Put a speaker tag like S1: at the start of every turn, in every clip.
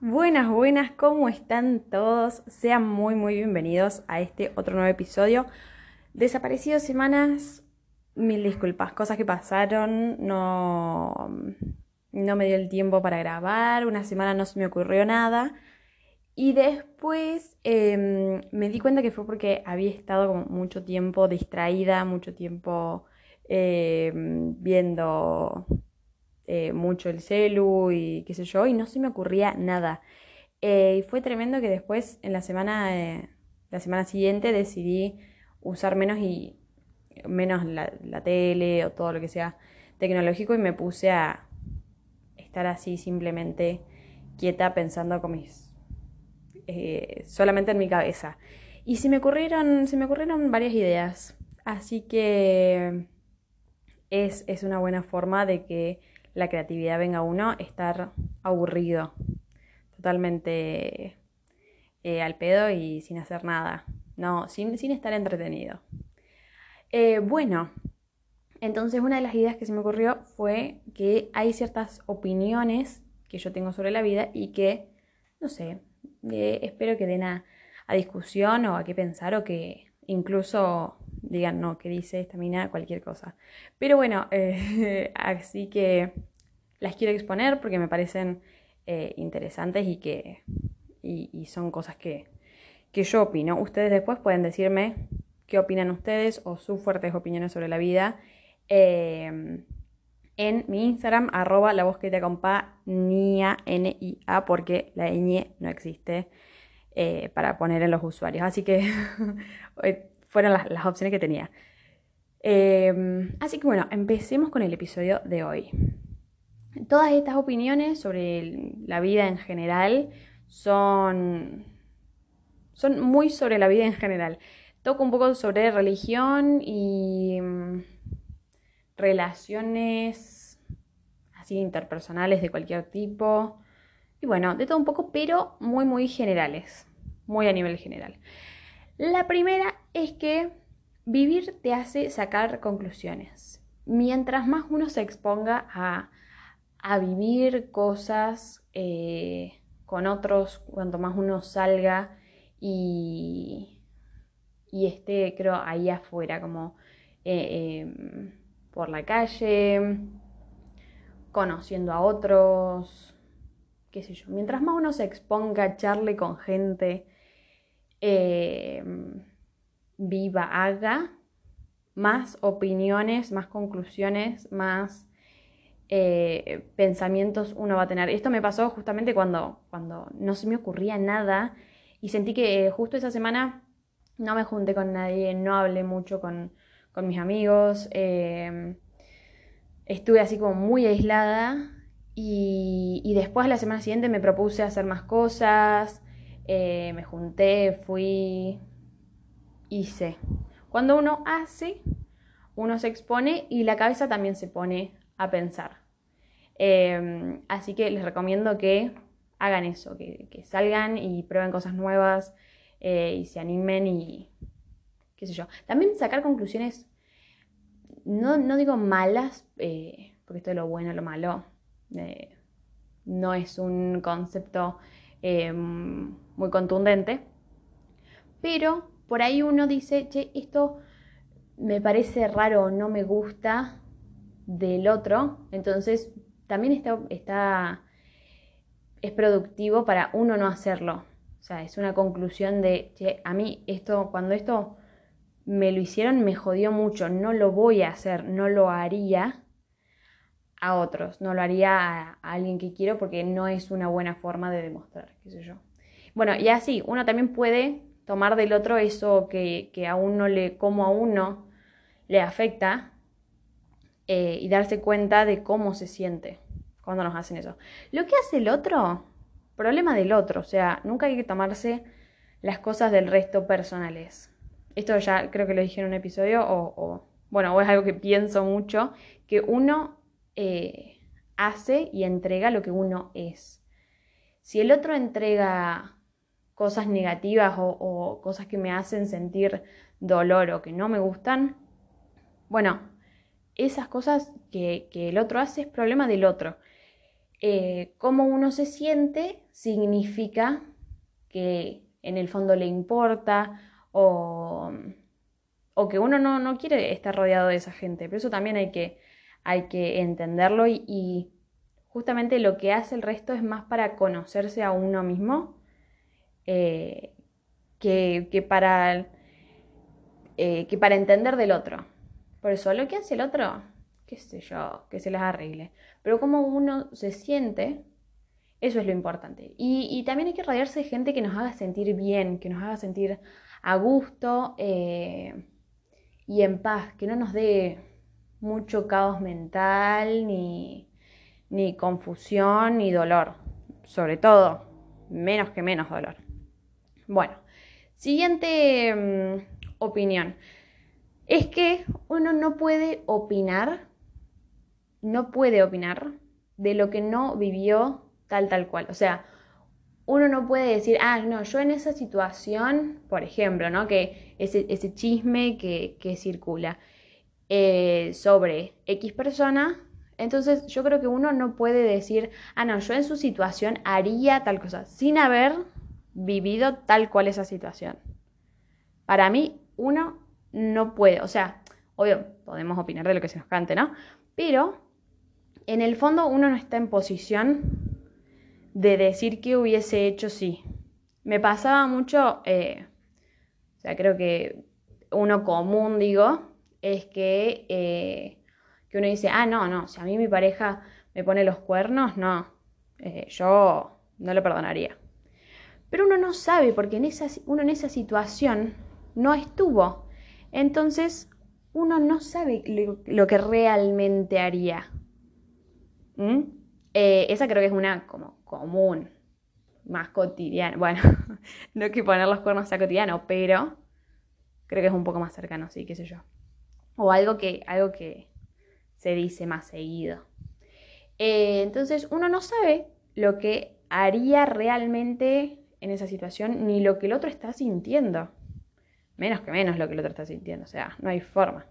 S1: Buenas, buenas, ¿cómo están todos? Sean muy, muy bienvenidos a este otro nuevo episodio. Desaparecidos semanas, mil disculpas, cosas que pasaron, no, no me dio el tiempo para grabar, una semana no se me ocurrió nada. Y después em, me di cuenta que fue porque había estado como mucho tiempo distraída, mucho tiempo em, viendo eh, mucho el celu y qué sé yo, y no se me ocurría nada. Eh, y fue tremendo que después, en la semana, eh, la semana siguiente, decidí usar menos y menos la, la, tele o todo lo que sea tecnológico y me puse a estar así simplemente quieta pensando con mis solamente en mi cabeza. Y se me ocurrieron, se me ocurrieron varias ideas. Así que es, es una buena forma de que la creatividad venga uno, estar aburrido, totalmente eh, al pedo y sin hacer nada, no, sin, sin estar entretenido. Eh, bueno, entonces una de las ideas que se me ocurrió fue que hay ciertas opiniones que yo tengo sobre la vida y que, no sé, eh, espero que den a, discusión o a qué pensar o que incluso digan, no, que dice esta mina cualquier cosa. Pero bueno, así que las quiero exponer porque me parecen eh, interesantes y que y, son cosas que, que, yo opino. Ustedes después pueden decirme qué opinan ustedes o sus fuertes opiniones sobre la vida. Em, en mi Instagram, arroba la voz que te acompaña, N-I-A, porque la ñ no existe eh, para poner en los usuarios. Así que fueron las, las, opciones que tenía. Em, así que bueno, empecemos con el episodio de hoy. Todas estas opiniones sobre la vida en general son, son muy sobre la vida en general. Toco un poco sobre religión y mm, relaciones así interpersonales de cualquier tipo. Y bueno, de todo un poco, pero muy, muy generales. Muy a nivel general. La primera es que vivir te hace sacar conclusiones. Mientras más uno se exponga a a vivir cosas eh, con otros, cuanto más uno salga y, y esté, creo, ahí afuera, como eh, em, por la calle, conociendo a otros, qué sé yo. Mientras más uno se exponga, charle con gente, em, viva, haga, más opiniones, más conclusiones, más eh, pensamientos uno va a tener. Esto me pasó justamente cuando, cuando no se me ocurría nada y sentí que justo esa semana no me junté con nadie, no hablé mucho con, mis amigos, em, estuve así como muy aislada y, y, después la semana siguiente me propuse hacer más cosas, eh, me junté, fui, hice. Cuando uno hace, uno se expone y la cabeza también se pone a pensar. Em, así que les recomiendo que hagan eso, que, salgan y prueben cosas nuevas eh, y se animen y qué sé yo. También sacar conclusiones, no, digo malas, eh, porque esto es lo bueno, lo malo, eh, no es un concepto muy contundente, pero por ahí uno dice, che, esto me parece raro, no me gusta del otro, entonces también está, está, es productivo para uno no hacerlo. O sea, es una conclusión de, che, a mí esto, cuando esto me lo hicieron, me jodió mucho, no lo voy a hacer, no lo haría a otros, no lo haría a, alguien que quiero porque no es una buena forma de demostrar, qué sé yo. Bueno, y así, uno también puede tomar del otro eso que, que a uno le, como a uno le afecta eh, y darse cuenta de cómo se siente cuando nos hacen eso. Lo que hace el otro, problema del otro, o sea, nunca hay que tomarse las cosas del resto personales. Esto ya creo que lo dije en un episodio, o, bueno, o es algo que pienso mucho, que uno eh, hace y entrega lo que uno es. Si el otro entrega cosas negativas o cosas que me hacen sentir dolor o que no me gustan, bueno, esas cosas que, el otro hace es problema del otro. eh, cómo uno se siente significa que en el fondo le importa o, que uno no, quiere estar rodeado de esa gente. Pero eso también hay que, hay que entenderlo y, justamente lo que hace el resto es más para conocerse a uno mismo eh, que, para, eh, que para entender del otro. Por eso, lo que hace el otro, qué sé yo, que se les arregle. Pero cómo uno se siente, eso es lo importante. Y, también hay que rodearse de gente que nos haga sentir bien, que nos haga sentir a gusto eh, y en paz, que no nos dé mucho caos mental, ni, ni confusión, ni dolor. Sobre todo, menos que menos dolor. Bueno, siguiente mm, opinión es que uno no puede opinar, no puede opinar de lo que no vivió tal tal cual. O sea, uno no puede decir, ah, no, yo en esa situación, por ejemplo, ¿no? Que ese, ese chisme que, circula eh, sobre X persona, entonces yo creo que uno no puede decir, ah, no, yo en su situación haría tal cosa, sin haber vivido tal cual esa situación. Para mí, uno no puede, o sea, obvio, podemos opinar de lo que se nos cante, ¿no? Pero en el fondo uno no está en posición de decir qué hubiese hecho si. Me pasaba mucho, eh, o sea, creo que uno común, digo, es que, eh, que uno dice, ah, no, no, si a mí mi pareja me pone los cuernos, no, eh, yo no lo perdonaría. Pero uno no sabe, porque en esa, uno en esa situación no estuvo. Entonces, uno no sabe lo, que realmente haría. ¿Mm? Eh, esa creo que es una como común, más cotidiana. Bueno, no hay que poner los cuernos a cotidiano, pero creo que es un poco más cercano, sí, qué sé yo. O algo que, algo que se dice más seguido. Eh, entonces, uno no sabe lo que haría realmente en esa situación, ni lo que el otro está sintiendo menos que menos lo que el otro está sintiendo, o sea, no hay forma.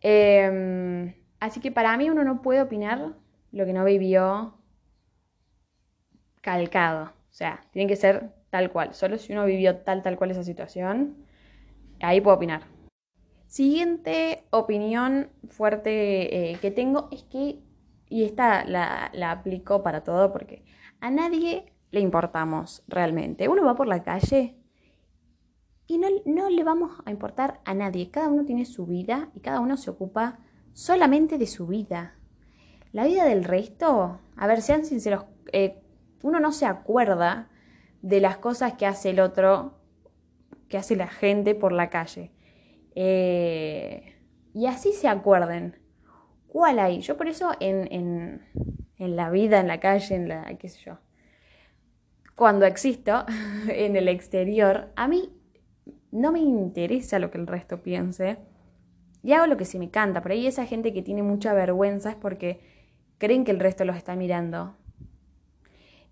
S1: Em, así que para mí uno no puede opinar lo que no vivió calcado, o sea, tiene que ser tal cual, solo si uno vivió tal, tal cual esa situación, ahí puedo opinar. Siguiente opinión fuerte eh, que tengo es que, y esta la, la aplico para todo porque a nadie le importamos realmente. Uno va por la calle y no, le vamos a importar a nadie. Cada uno tiene su vida y cada uno se ocupa solamente de su vida. La vida del resto, a ver, sean sinceros, eh, uno no se acuerda de las cosas que hace el otro, que hace la gente por la calle. Eh, y así se acuerden. ¿Cuál hay? Yo por eso en, en, en la vida, en la calle, en la, qué sé yo, cuando existo en el exterior, a mí no me interesa lo que el resto piense y hago lo que se me canta. Por ahí esa gente que tiene mucha vergüenza es porque creen que el resto los está mirando.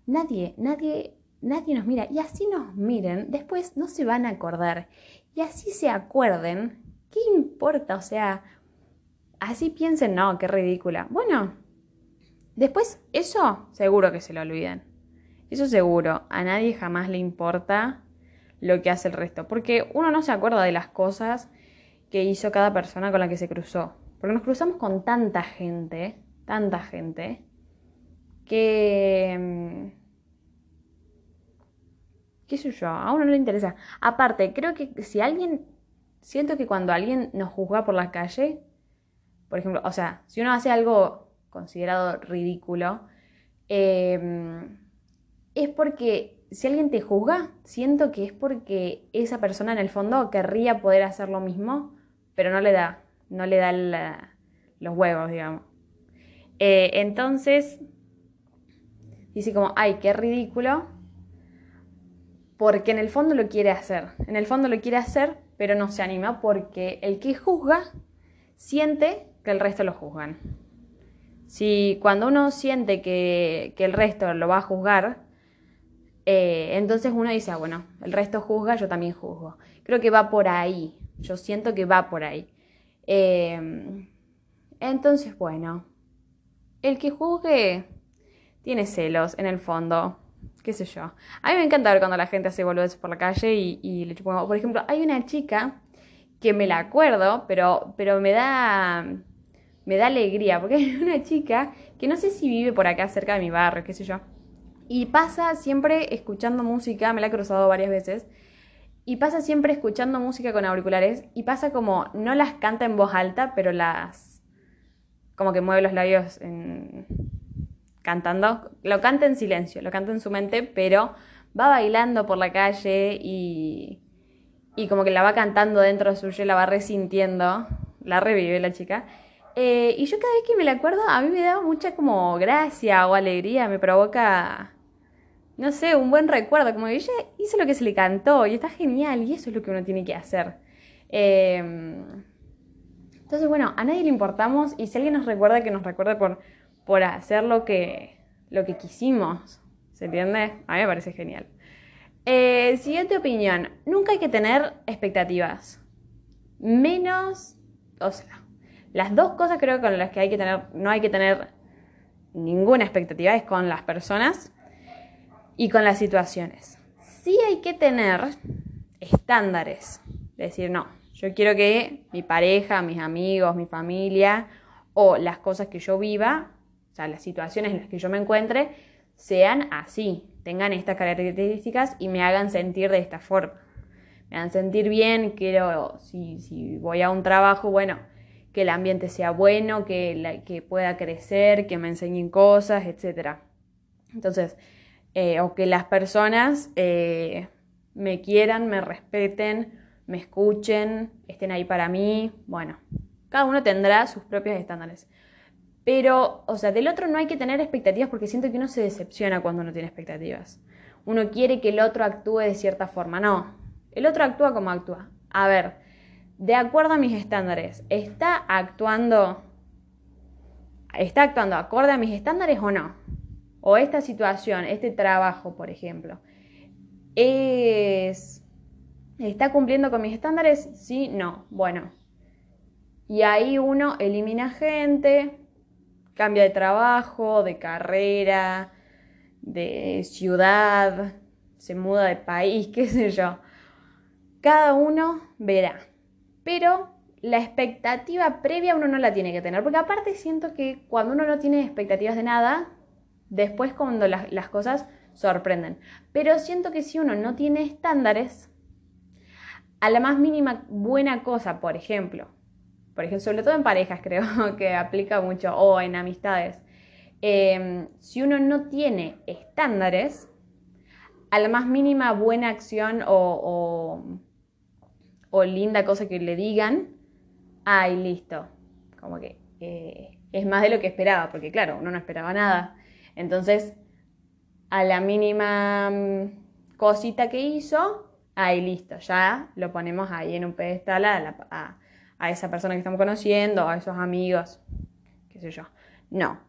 S1: Nadie, nadie, nadie nos mira. Y así nos miren, después no se van a acordar. Y así se acuerden, ¿qué importa? O sea, así piensen, no, qué ridícula. Bueno, después eso seguro que se lo olviden. Eso seguro, a nadie jamás le importa lo que hace el resto. Porque uno no se acuerda de las cosas que hizo cada persona con la que se cruzó. Porque nos cruzamos con tanta gente, tanta gente, que... Mm, ¿Qué sé yo? A uno no le interesa. Aparte, creo que si alguien... Siento que cuando alguien nos juzga por la calle, por ejemplo, o sea, si uno hace algo considerado ridículo, eh, es porque si alguien te juzga, siento que es porque esa persona en el fondo querría poder hacer lo mismo, pero no le da, no le da los huevos, digamos. Eh, entonces, dice como, ay, qué ridículo, porque en el fondo lo quiere hacer. En el fondo lo quiere hacer, pero no se anima porque el que juzga siente que el resto lo juzgan. Si cuando uno siente que, que el resto lo va a juzgar, eh, entonces uno dice, ah, bueno, el resto juzga, yo también juzgo. Creo que va por ahí, yo siento que va por ahí. Eh, entonces, bueno, el que juzgue tiene celos en el fondo, qué sé yo. A mí me encanta ver cuando la gente hace boludeces por la calle y, le chupo. Por ejemplo, hay una chica que me la acuerdo, pero, pero me da me da alegría, porque hay una chica que no sé si vive por acá cerca de mi barrio, qué sé yo, y pasa siempre escuchando música, me la he cruzado varias veces, y pasa siempre escuchando música con auriculares, y pasa como, no las canta en voz alta, pero las, como que mueve los labios en, cantando, lo canta en silencio, lo canta en su mente, pero va bailando por la calle y, y como que la va cantando dentro de suyo, la va resintiendo, la revive la chica. Eh, y yo cada vez que me la acuerdo, a mí me da mucha como gracia o alegría, me provoca, no sé, un buen recuerdo, como que ella hizo lo que se le cantó y está genial y eso es lo que uno tiene que hacer. Em, entonces, bueno, a nadie le importamos y si alguien nos recuerda, que nos recuerde por, por hacer lo que, lo que quisimos, ¿se entiende? A mí me parece genial. Eh, siguiente opinión, nunca hay que tener expectativas. Menos, o sea, las dos cosas creo con las que hay que tener, no hay que tener ninguna expectativa es con las personas y con las situaciones. Sí hay que tener estándares. Decir, no, yo quiero que mi pareja, mis amigos, mi familia o las cosas que yo viva, o sea, las situaciones en las que yo me encuentre, sean así, tengan estas características y me hagan sentir de esta forma. Me hagan sentir bien, quiero, si, si voy a un trabajo, bueno, que el ambiente sea bueno, que, que pueda crecer, que me enseñen cosas, etc. Entonces, eh, o que las personas eh, me quieran, me respeten, me escuchen, estén ahí para mí. Bueno, cada uno tendrá sus propios estándares. Pero, o sea, del otro no hay que tener expectativas porque siento que uno se decepciona cuando no tiene expectativas. Uno quiere que el otro actúe de cierta forma. No, el otro actúa como actúa. A ver, de acuerdo a mis estándares, ¿está actuando, está actuando acorde a mis estándares o no? O esta situación, este trabajo, por ejemplo, es, ¿está cumpliendo con mis estándares? Sí, no. Bueno. Y ahí uno elimina gente, cambia de trabajo, de carrera, de ciudad, se muda de país, qué sé yo. Cada uno verá. Pero la expectativa previa uno no la tiene que tener, porque aparte siento que cuando uno no tiene expectativas de nada, después cuando las, cosas sorprenden. Pero siento que si uno no tiene estándares, a la más mínima buena cosa, por ejemplo, por ejemplo, sobre todo en parejas creo que aplica mucho, o en amistades, em, si uno no tiene estándares, a la más mínima buena acción o o linda cosa que le digan, ay, listo. Como que eh, es más de lo que esperaba, porque claro, uno no esperaba nada. Entonces, a la mínima mm, cosita que hizo, ay, listo, ya lo ponemos ahí en un pedestal a, a esa persona que estamos conociendo, a esos amigos, qué sé yo. No.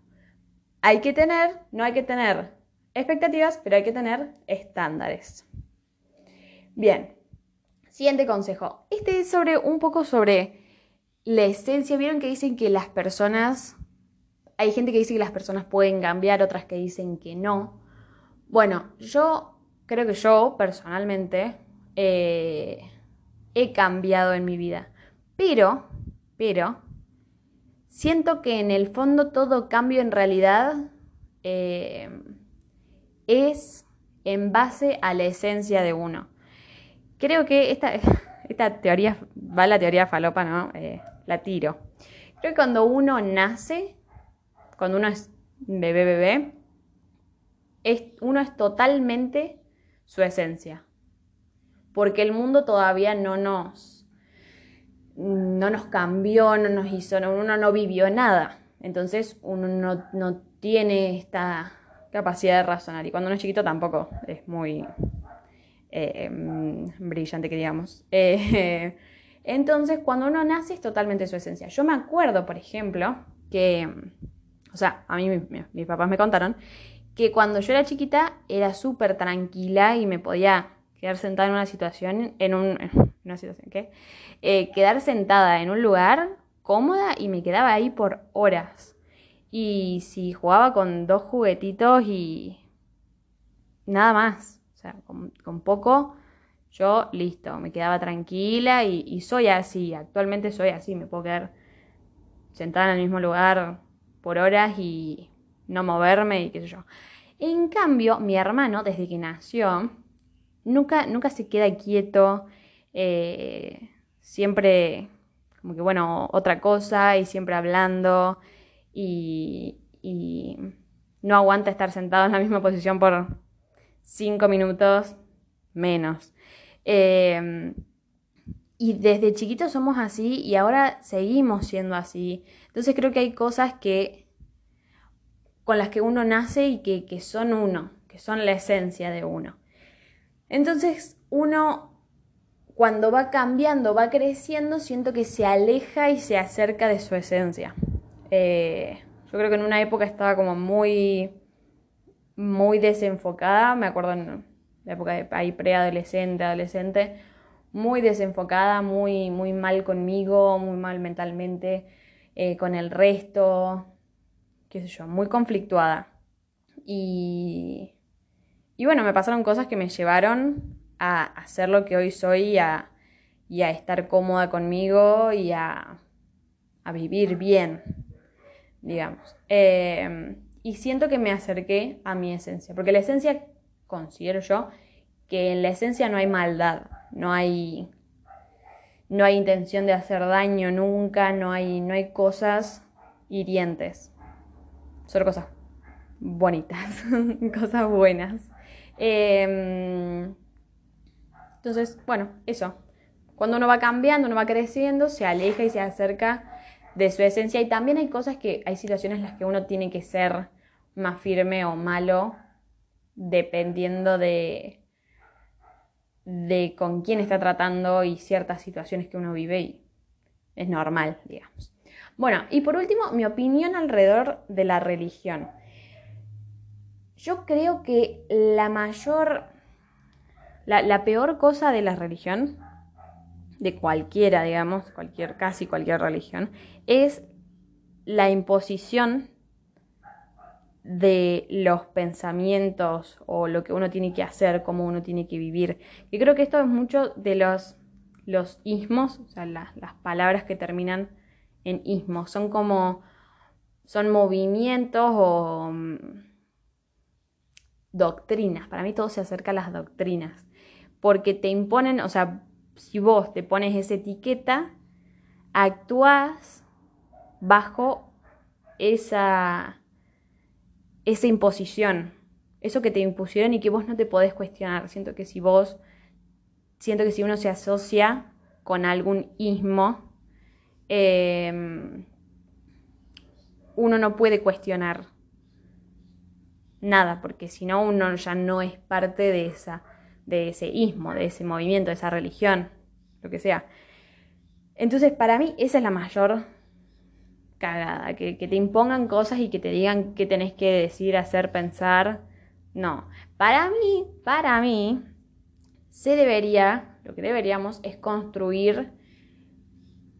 S1: Hay que tener, no hay que tener expectativas, pero hay que tener estándares. Bien, Siguiente consejo. Este es sobre un poco sobre la esencia. Vieron que dicen que las personas. Hay gente que dice que las personas pueden cambiar, otras que dicen que no. Bueno, yo creo que yo personalmente eh, he cambiado en mi vida. Pero, pero, siento que en el fondo todo cambio en realidad eh, es en base a la esencia de uno. Creo que esta, teoría, va la teoría falopa, ¿no? Eh, la tiro. Creo que cuando uno nace, cuando uno es bebé, bebé, es, uno es totalmente su esencia. Porque el mundo todavía no nos, no nos cambió, no nos hizo, uno no vivió nada. Entonces uno no, no tiene esta capacidad de razonar. Y cuando uno es chiquito tampoco es muy eh, brillante que digamos. Eh, entonces, cuando uno nace es totalmente su esencia. Yo me acuerdo, por ejemplo, que, o sea, a mí mis papás me contaron que cuando yo era chiquita era súper tranquila y me podía quedar sentada en una situación, en, un, una situación, ¿qué? Eh, quedar sentada en un lugar cómoda y me quedaba ahí por horas. Y si jugaba con dos juguetitos y nada más, o sea, con, poco, yo listo, me quedaba tranquila y, y, soy así, actualmente soy así, me puedo quedar sentada en el mismo lugar por horas y no moverme y qué sé yo. En cambio, mi hermano, desde que nació, nunca, nunca se queda quieto, eh, siempre como que, bueno, otra cosa y siempre hablando y, no aguanta estar sentado en la misma posición por cinco minutos menos. Em, y desde chiquitos somos así y ahora seguimos siendo así. Entonces creo que hay cosas que con las que uno nace y que, que son uno, que son la esencia de uno. Entonces uno cuando va cambiando, va creciendo, siento que se aleja y se acerca de su esencia. Eh, yo creo que en una época estaba como muy, muy desenfocada, me acuerdo en la época de ahí preadolescente, adolescente, muy desenfocada, muy, muy mal conmigo, muy mal mentalmente, eh, con el resto, qué sé yo, muy conflictuada. Y, y bueno, me pasaron cosas que me llevaron a hacer lo que hoy soy y a, estar cómoda conmigo y a, vivir bien, digamos. Em, y siento que me acerqué a mi esencia, porque la esencia, considero yo, que en la esencia no hay maldad, no hay, no hay intención de hacer daño nunca, no hay, no hay cosas hirientes, solo cosas bonitas, cosas buenas. Eh, entonces, bueno, eso. Cuando uno va cambiando, uno va creciendo, se aleja y se acerca de su esencia. Y también hay cosas que, hay situaciones en las que uno tiene que ser más firme o malo, dependiendo de, de con quién está tratando y ciertas situaciones que uno vive y es normal, digamos. Bueno, y por último, mi opinión alrededor de la religión. Yo creo que la mayor la, peor cosa de la religión, de cualquiera, digamos, cualquier, casi cualquier religión, es la imposición de los pensamientos o lo que uno tiene que hacer, cómo uno tiene que vivir. Y creo que esto es mucho de los, los ismos, o sea, las, palabras que terminan en ismos. Son como, son movimientos o mm, doctrinas. Para mí todo se acerca a las doctrinas porque te imponen, o sea, si vos te pones esa etiqueta, actúas bajo esa, esa imposición, eso que te impusieron y que vos no te podés cuestionar. Siento que si vos, siento que si uno se asocia con algún ismo, em, uno no puede cuestionar nada, porque si no, uno ya no es parte de esa de ese ismo, de ese movimiento, de esa religión, lo que sea. Entonces, para mí, esa es la mayor cagada, que, te impongan cosas y que te digan qué tenés que decir, hacer, pensar. No, para mí, para mí, se debería, lo que deberíamos es construir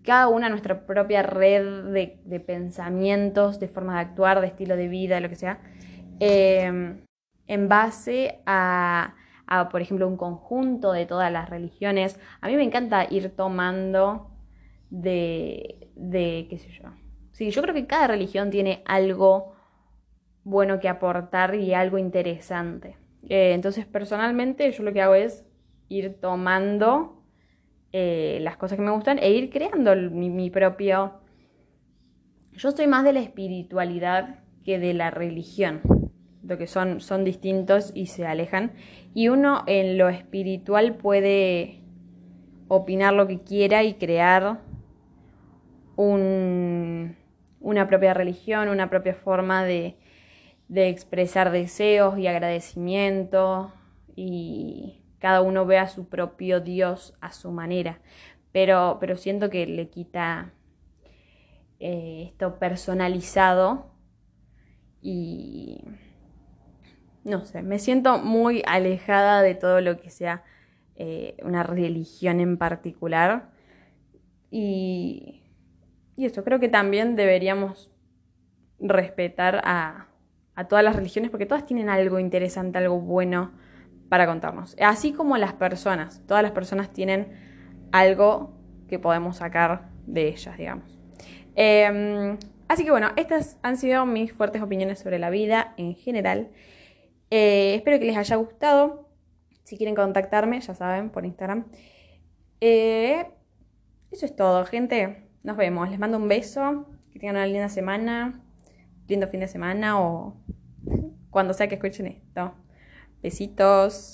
S1: cada una nuestra propia red de, pensamientos, de formas de actuar, de estilo de vida, lo que sea, eh, en base a a, por ejemplo, un conjunto de todas las religiones. A mí me encanta ir tomando de, de qué sé yo. Sí, yo creo que cada religión tiene algo bueno que aportar y algo interesante. Eh, entonces, personalmente, yo lo que hago es ir tomando eh, las cosas que me gustan e ir creando mi, propio... Yo soy más de la espiritualidad que de la religión lo que son, son distintos y se alejan. Y uno en lo espiritual puede opinar lo que quiera y crear un, una propia religión, una propia forma de, de expresar deseos y agradecimiento y cada uno ve a su propio Dios a su manera. Pero, pero siento que le quita eh, esto personalizado y no sé, me siento muy alejada de todo lo que sea eh, una religión en particular. Y, y eso, creo que también deberíamos respetar a, a todas las religiones porque todas tienen algo interesante, algo bueno para contarnos. Así como las personas, todas las personas tienen algo que podemos sacar de ellas, digamos. Em, así que bueno, estas han sido mis fuertes opiniones sobre la vida en general. Eh, espero que les haya gustado. Si quieren contactarme, ya saben, por Instagram. Eh, eso es todo, gente. Nos vemos. Les mando un beso. Que tengan una linda semana. Lindo fin de semana o cuando sea que escuchen esto. Besitos.